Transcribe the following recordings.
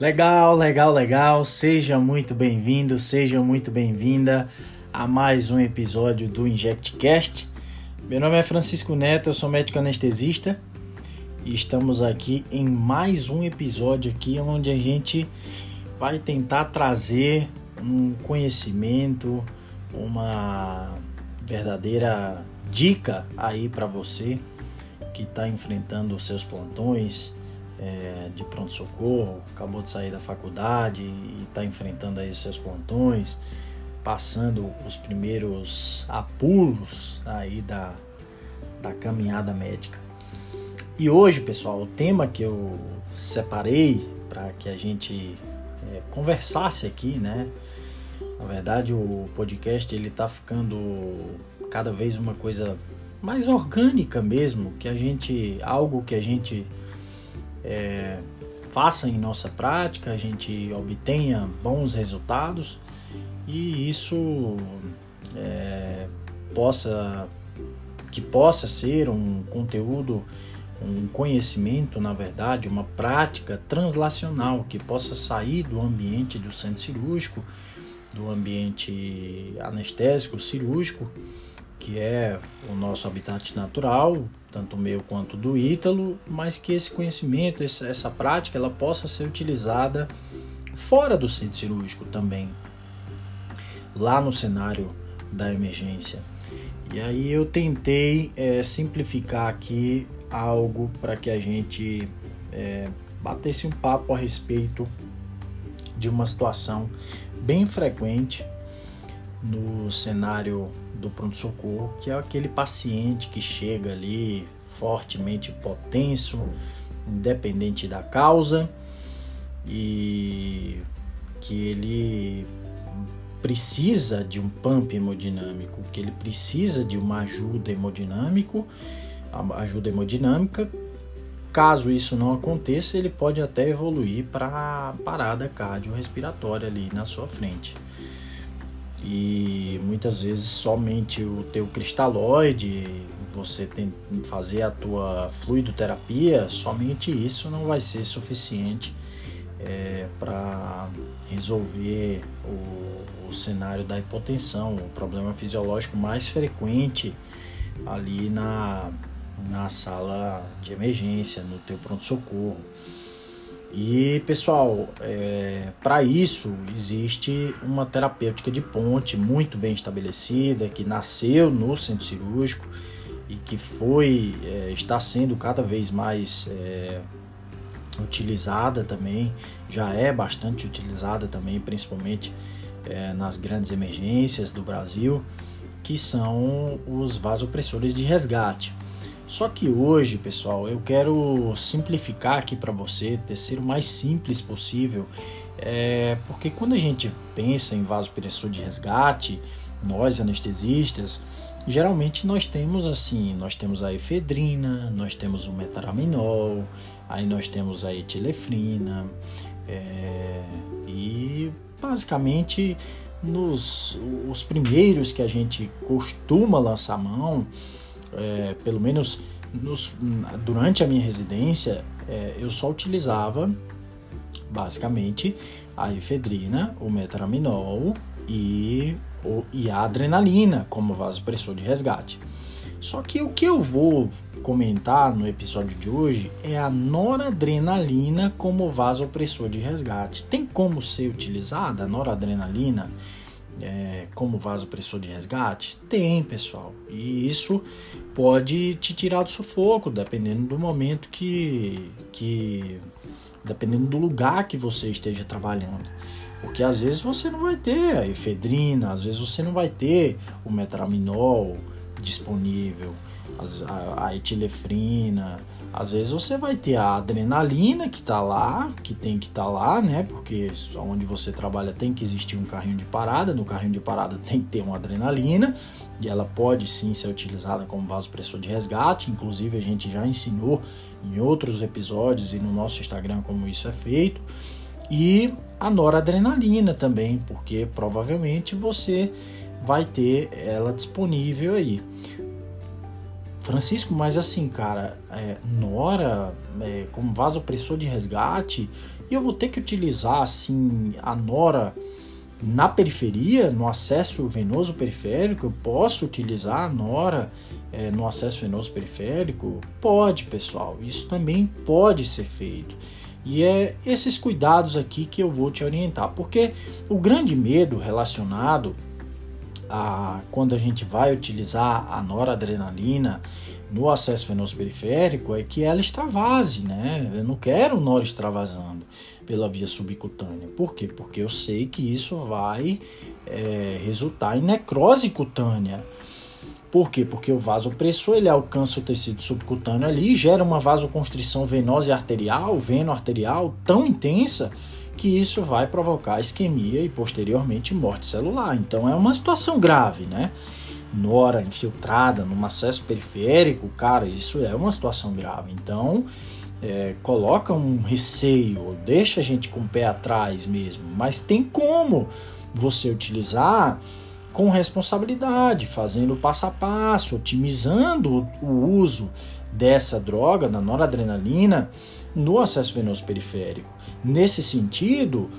Legal, legal, legal. Seja muito bem-vindo, seja muito bem-vinda a mais um episódio do InjectCast. Meu nome é Francisco Neto, eu sou médico anestesista e estamos aqui em mais um episódio aqui onde a gente vai tentar trazer um conhecimento, uma verdadeira dica aí para você que está enfrentando os seus plantões é, de pronto-socorro, acabou de sair da faculdade e está enfrentando aí os seus plantões, passando os primeiros apuros aí da, da caminhada médica. E hoje, pessoal, o tema que eu separei para que a gente é, conversasse aqui, né? Na verdade, o podcast ele tá ficando cada vez uma coisa mais orgânica mesmo, que a gente algo que a gente é, faça em nossa prática, a gente obtenha bons resultados e isso é, possa que possa ser um conteúdo, um conhecimento, na verdade, uma prática translacional que possa sair do ambiente do centro cirúrgico, do ambiente anestésico cirúrgico que é o nosso habitat natural, tanto meu quanto do Ítalo, mas que esse conhecimento, essa prática, ela possa ser utilizada fora do centro cirúrgico também, lá no cenário da emergência. E aí eu tentei é, simplificar aqui algo para que a gente é, batesse um papo a respeito de uma situação bem frequente no cenário do pronto-socorro, que é aquele paciente que chega ali fortemente hipotenso, independente da causa, e que ele precisa de um pump hemodinâmico, que ele precisa de uma ajuda hemodinâmico, ajuda hemodinâmica. Caso isso não aconteça, ele pode até evoluir para parada cardiorrespiratória ali na sua frente e muitas vezes somente o teu cristalóide, você tem fazer a tua fluidoterapia, somente isso não vai ser suficiente é, para resolver o, o cenário da hipotensão, o problema fisiológico mais frequente ali na, na sala de emergência, no teu pronto-socorro. E pessoal, é, para isso existe uma terapêutica de ponte muito bem estabelecida que nasceu no centro cirúrgico e que foi é, está sendo cada vez mais é, utilizada também, já é bastante utilizada também, principalmente é, nas grandes emergências do Brasil, que são os vasopressores de resgate. Só que hoje, pessoal, eu quero simplificar aqui para você, ser o mais simples possível, é, porque quando a gente pensa em vasopressor de resgate, nós anestesistas, geralmente nós temos assim, nós temos a efedrina, nós temos o metaraminol, aí nós temos a etilefrina, é, e basicamente nos os primeiros que a gente costuma lançar mão é, pelo menos nos, durante a minha residência, é, eu só utilizava basicamente a efedrina, o metaraminol e, o, e a adrenalina como vasopressor de resgate. Só que o que eu vou comentar no episódio de hoje é a noradrenalina como vasopressor de resgate. Tem como ser utilizada a noradrenalina é, como vasopressor de resgate? Tem, pessoal. E isso pode te tirar do sufoco, dependendo do momento que, que. dependendo do lugar que você esteja trabalhando. Porque às vezes você não vai ter a efedrina, às vezes você não vai ter o metraminol disponível, a, a etilefrina, às vezes você vai ter a adrenalina que está lá, que tem que estar tá lá, né? Porque onde você trabalha tem que existir um carrinho de parada, no carrinho de parada tem que ter uma adrenalina e ela pode sim ser utilizada como vasopressor de resgate. Inclusive a gente já ensinou em outros episódios e no nosso Instagram como isso é feito. E a noradrenalina também, porque provavelmente você vai ter ela disponível aí. Francisco, mas assim, cara, é, Nora, é, como vasopressor de resgate, e eu vou ter que utilizar assim a nora na periferia, no acesso venoso periférico, eu posso utilizar a nora é, no acesso venoso periférico? Pode, pessoal, isso também pode ser feito. E é esses cuidados aqui que eu vou te orientar, porque o grande medo relacionado a quando a gente vai utilizar a noradrenalina no acesso venoso periférico é que ela extravase, né? Eu não quero nora extravasando pela via subcutânea. Por quê? Porque eu sei que isso vai é, resultar em necrose cutânea. Por quê? Porque o vasopressor ele alcança o tecido subcutâneo ali, gera uma vasoconstrição venosa e arterial, veno-arterial tão intensa que isso vai provocar isquemia e posteriormente morte celular. Então é uma situação grave, né? Nora infiltrada num acesso periférico, cara, isso é uma situação grave. Então é, coloca um receio, deixa a gente com o pé atrás mesmo, mas tem como você utilizar com responsabilidade, fazendo passo a passo, otimizando o uso dessa droga, da noradrenalina, no acesso venoso periférico. Nesse sentido,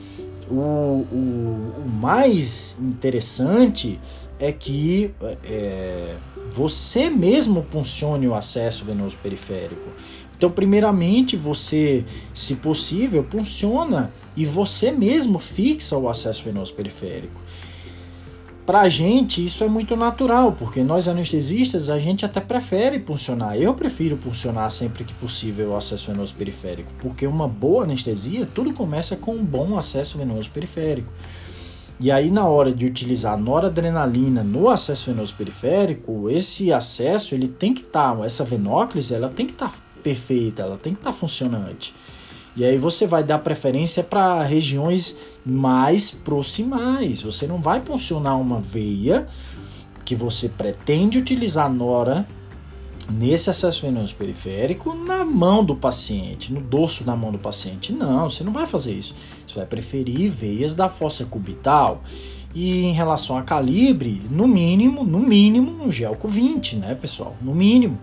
o, o, o mais interessante é que é, você mesmo funcione o acesso venoso periférico. Então, primeiramente, você, se possível, funciona e você mesmo fixa o acesso venoso periférico. Para a gente, isso é muito natural, porque nós anestesistas, a gente até prefere funcionar. Eu prefiro funcionar sempre que possível o acesso venoso periférico, porque uma boa anestesia, tudo começa com um bom acesso venoso periférico. E aí, na hora de utilizar noradrenalina no acesso venoso periférico, esse acesso ele tem que estar, tá, essa venóclise, ela tem que estar tá perfeita, ela tem que estar tá funcionante. E aí você vai dar preferência para regiões mais proximais. Você não vai funcionar uma veia que você pretende utilizar nora nesse acesso venoso periférico na mão do paciente, no dorso da mão do paciente. Não, você não vai fazer isso. Você vai preferir veias da fossa cubital. E em relação a calibre, no mínimo, no mínimo, um gelco 20, né, pessoal? No mínimo.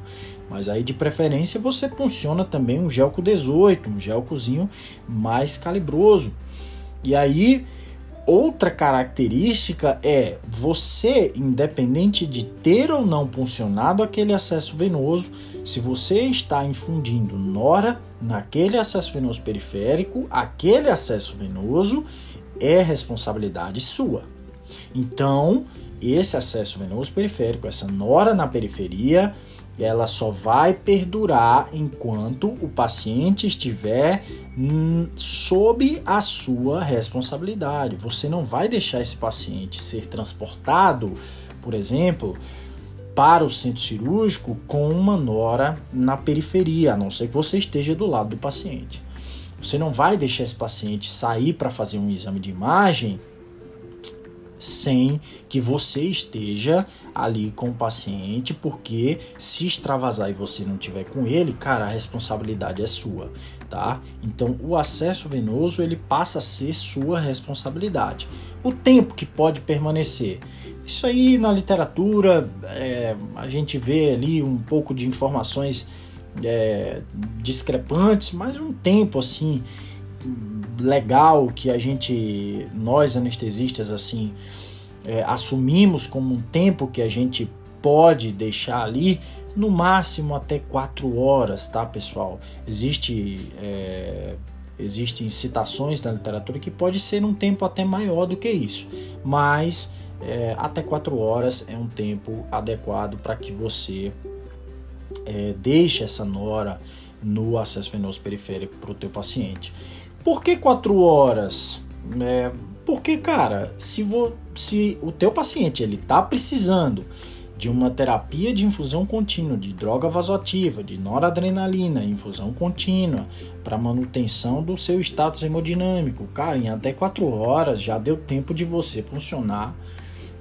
Mas aí de preferência você funciona também um gelco 18, um gelcozinho mais calibroso. E aí outra característica é você, independente de ter ou não funcionado aquele acesso venoso, se você está infundindo nora naquele acesso venoso periférico, aquele acesso venoso é responsabilidade sua. Então, esse acesso venoso periférico, essa nora na periferia, ela só vai perdurar enquanto o paciente estiver hum, sob a sua responsabilidade. Você não vai deixar esse paciente ser transportado, por exemplo, para o centro cirúrgico com uma nora na periferia, a não ser que você esteja do lado do paciente. Você não vai deixar esse paciente sair para fazer um exame de imagem sem que você esteja ali com o paciente, porque se extravasar e você não tiver com ele, cara, a responsabilidade é sua, tá? Então, o acesso venoso ele passa a ser sua responsabilidade. O tempo que pode permanecer, isso aí na literatura é, a gente vê ali um pouco de informações é, discrepantes, mas um tempo assim legal que a gente, nós anestesistas, assim, é, assumimos como um tempo que a gente pode deixar ali, no máximo até quatro horas, tá, pessoal? Existe. É, existem citações na literatura que pode ser um tempo até maior do que isso, mas é, até quatro horas é um tempo adequado para que você é, deixe essa nora no acesso venoso periférico para o teu paciente. Por que quatro horas? É, porque, cara, se, vo, se o teu paciente ele tá precisando de uma terapia de infusão contínua de droga vasoativa, de noradrenalina, infusão contínua, para manutenção do seu status hemodinâmico, cara, em até quatro horas já deu tempo de você funcionar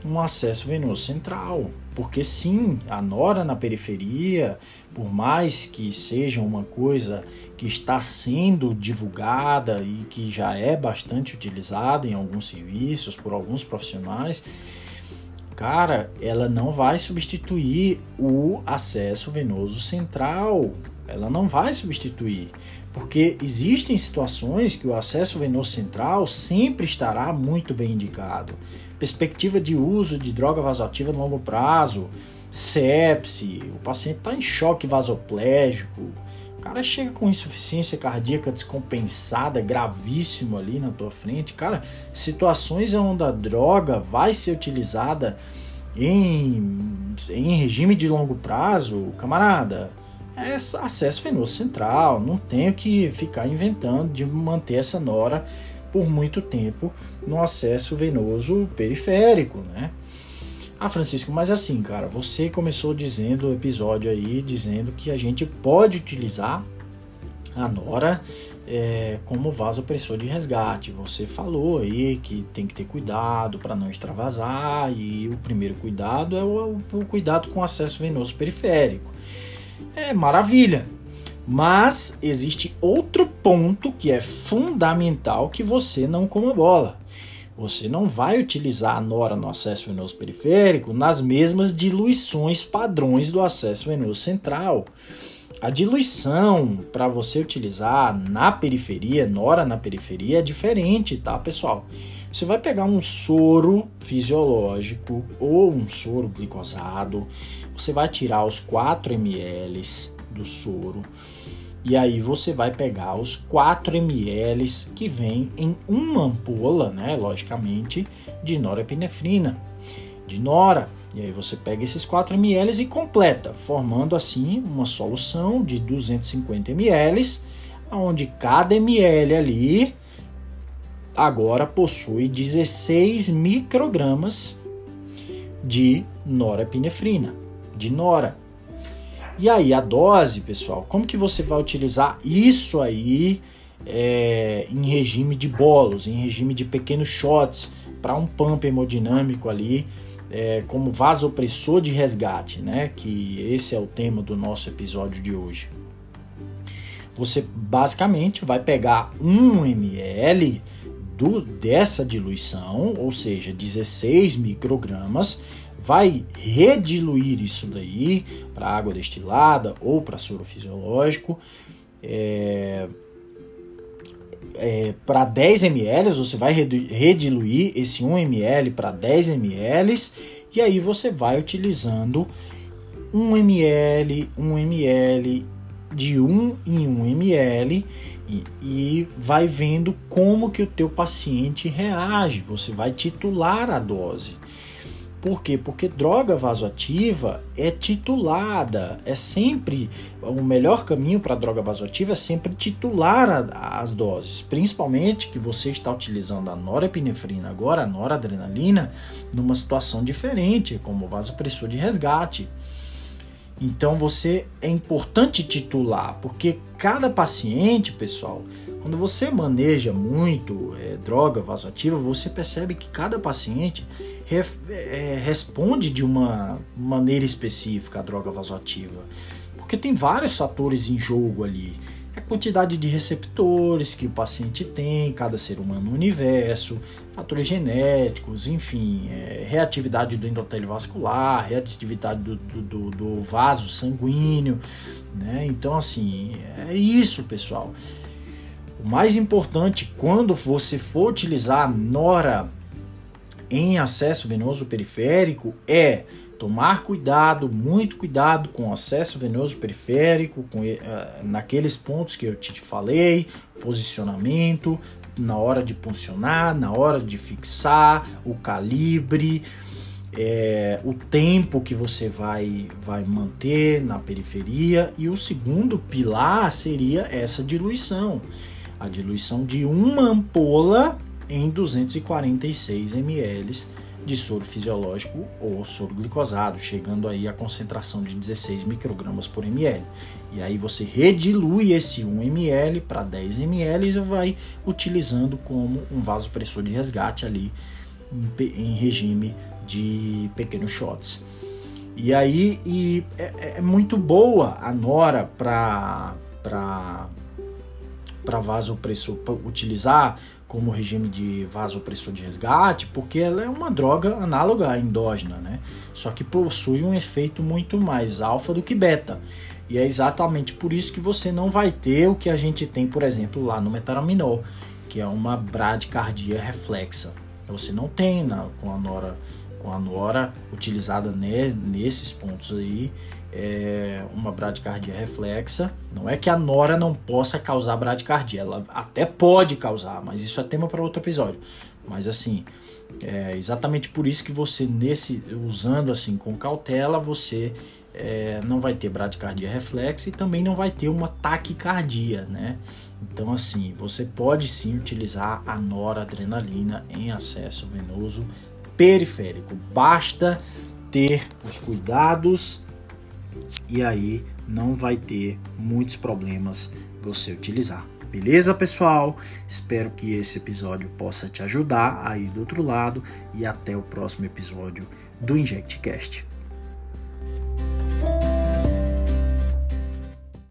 um acesso venoso central. Porque sim, a nora na periferia, por mais que seja uma coisa que está sendo divulgada e que já é bastante utilizada em alguns serviços por alguns profissionais, cara, ela não vai substituir o acesso venoso central. Ela não vai substituir, porque existem situações que o acesso venoso central sempre estará muito bem indicado. Perspectiva de uso de droga vasoativa no longo prazo, sepse, o paciente está em choque vasoplégico, o cara chega com insuficiência cardíaca descompensada, gravíssimo ali na tua frente. Cara, situações onde a droga vai ser utilizada em, em regime de longo prazo, camarada, é acesso venoso central. Não tenho que ficar inventando de manter essa nora por muito tempo no acesso venoso periférico, né? Ah, Francisco, mas assim, cara, você começou dizendo o episódio aí, dizendo que a gente pode utilizar a Nora é, como vasopressor de resgate. Você falou aí que tem que ter cuidado para não extravasar, e o primeiro cuidado é o, o cuidado com acesso venoso periférico. É maravilha. Mas existe outro ponto que é fundamental que você não coma bola. Você não vai utilizar a nora no acesso venoso periférico nas mesmas diluições padrões do acesso venoso central. A diluição para você utilizar na periferia, nora na periferia, é diferente, tá, pessoal? Você vai pegar um soro fisiológico ou um soro glicosado, você vai tirar os 4 ml do soro e aí você vai pegar os 4 ml que vem em uma ampola, né, logicamente, de norepinefrina, de nora. E aí você pega esses 4 ml e completa, formando assim uma solução de 250 ml, onde cada ml ali agora possui 16 microgramas de norepinefrina, de nora. E aí, a dose, pessoal, como que você vai utilizar isso aí é, em regime de bolos, em regime de pequenos shots, para um pump hemodinâmico ali, é, como vasopressor de resgate, né? Que esse é o tema do nosso episódio de hoje. Você basicamente vai pegar 1 ml do, dessa diluição, ou seja, 16 microgramas, vai rediluir isso daí para água destilada ou para soro fisiológico. É, é, para 10 ml, você vai rediluir esse 1 ml para 10 ml e aí você vai utilizando 1 ml, 1 ml, de 1 em 1 ml e, e vai vendo como que o teu paciente reage. Você vai titular a dose. Por quê? Porque droga vasoativa é titulada, é sempre o melhor caminho para droga vasoativa é sempre titular a, as doses, principalmente que você está utilizando a norepinefrina agora, a noradrenalina, numa situação diferente, como vasopressor de resgate. Então você é importante titular, porque cada paciente, pessoal, quando você maneja muito é, droga vasoativa, você percebe que cada paciente re, é, responde de uma maneira específica à droga vasoativa, porque tem vários fatores em jogo ali a quantidade de receptores que o paciente tem, cada ser humano no universo, fatores genéticos, enfim, é, reatividade do endotélio vascular, reatividade do, do, do, vaso sanguíneo, né? Então, assim, é isso, pessoal. O mais importante quando você for utilizar Nora em acesso venoso periférico é tomar cuidado, muito cuidado com o acesso venoso periférico, com, uh, naqueles pontos que eu te falei, posicionamento, na hora de funcionar, na hora de fixar, o calibre, é, o tempo que você vai, vai manter na periferia. E o segundo pilar seria essa diluição. A diluição de uma ampola em 246 ml de soro fisiológico ou soro glicosado, chegando aí a concentração de 16 microgramas por ml. E aí você redilui esse 1 ml para 10 ml e vai utilizando como um vasopressor de resgate ali em, em regime de pequenos shots. E aí e é, é muito boa a Nora para para vasopressor utilizar como regime de vasopressor de resgate, porque ela é uma droga análoga à endógena, né? Só que possui um efeito muito mais alfa do que beta. E é exatamente por isso que você não vai ter o que a gente tem, por exemplo, lá no metaraminol, que é uma bradicardia reflexa. Você não tem na, com a nora com a nora utilizada ne, nesses pontos aí é uma bradicardia reflexa. Não é que a nora não possa causar bradicardia, ela até pode causar, mas isso é tema para outro episódio. Mas assim, é exatamente por isso que você nesse usando assim com cautela, você é, não vai ter bradicardia reflexa e também não vai ter uma taquicardia, né? Então assim, você pode sim utilizar a noradrenalina em acesso venoso periférico. Basta ter os cuidados e aí não vai ter muitos problemas você utilizar. Beleza, pessoal? Espero que esse episódio possa te ajudar aí do outro lado e até o próximo episódio do InjectCast.